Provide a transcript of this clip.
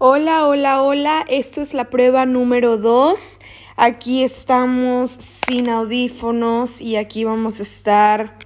Hola, hola, hola. Esto es la prueba número 2. Aquí estamos sin audífonos y aquí vamos a estar